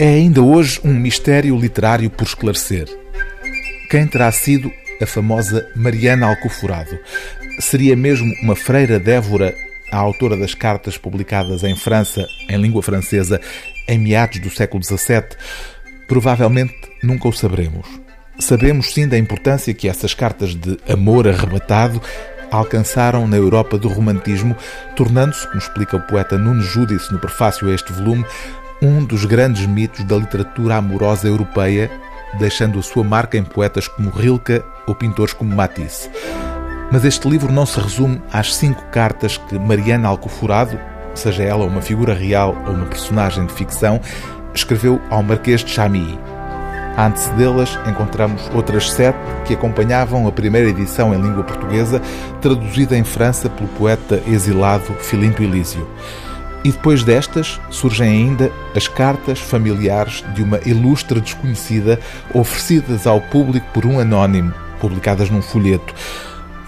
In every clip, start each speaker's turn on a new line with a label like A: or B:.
A: É ainda hoje um mistério literário por esclarecer. Quem terá sido a famosa Mariana Alcoforado? Seria mesmo uma freira dévora a autora das cartas publicadas em França, em língua francesa, em meados do século XVII? Provavelmente nunca o saberemos. Sabemos sim da importância que essas cartas de amor arrebatado alcançaram na Europa do romantismo, tornando-se, como explica o poeta Nuno Judice no prefácio a este volume, um dos grandes mitos da literatura amorosa europeia, deixando a sua marca em poetas como Rilke ou pintores como Matisse. Mas este livro não se resume às cinco cartas que Mariana Alcoforado, seja ela uma figura real ou uma personagem de ficção, escreveu ao Marquês de Chamilly. A antecedê-las, encontramos outras sete que acompanhavam a primeira edição em língua portuguesa, traduzida em França pelo poeta exilado Filipe Elísio. E depois destas surgem ainda as cartas familiares de uma ilustre desconhecida oferecidas ao público por um anónimo, publicadas num folheto.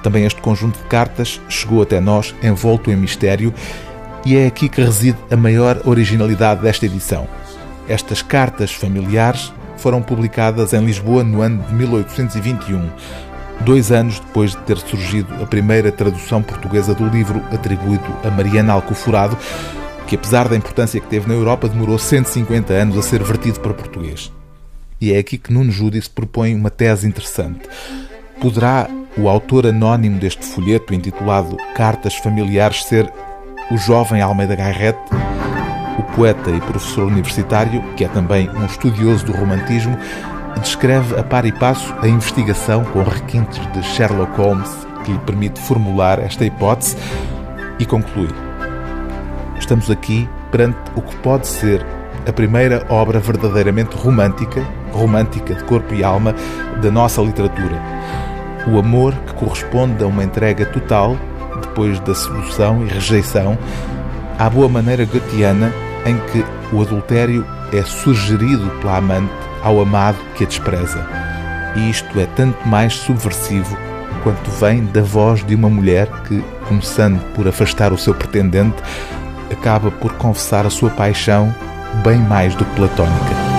A: Também este conjunto de cartas chegou até nós envolto em mistério e é aqui que reside a maior originalidade desta edição. Estas cartas familiares foram publicadas em Lisboa no ano de 1821, dois anos depois de ter surgido a primeira tradução portuguesa do livro atribuído a Mariana Alcoforado, que apesar da importância que teve na Europa, demorou 150 anos a ser vertido para português. E é aqui que Nuno Judice propõe uma tese interessante. Poderá o autor anónimo deste folheto, intitulado Cartas Familiares, ser o jovem Almeida Garrett? O poeta e professor universitário, que é também um estudioso do romantismo, descreve a par e passo a investigação com requintes de Sherlock Holmes que lhe permite formular esta hipótese e conclui: Estamos aqui perante o que pode ser a primeira obra verdadeiramente romântica, romântica de corpo e alma, da nossa literatura. O amor que corresponde a uma entrega total, depois da sedução e rejeição, à boa maneira goetiana em que o adultério é sugerido pela amante ao amado que a despreza. E isto é tanto mais subversivo quanto vem da voz de uma mulher que, começando por afastar o seu pretendente, acaba por confessar a sua paixão bem mais do que platónica.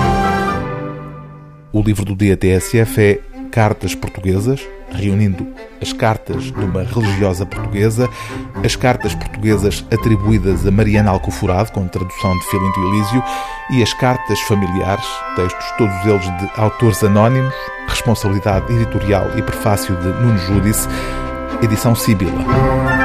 A: O livro do dia TSF é Cartas Portuguesas, reunindo as cartas de uma religiosa portuguesa, as cartas portuguesas atribuídas a Mariana Alcoforado, com tradução de Filinto Elísio, e as cartas familiares, textos todos eles de autores anónimos, responsabilidade editorial e prefácio de Nuno Júdice, edição Sibila.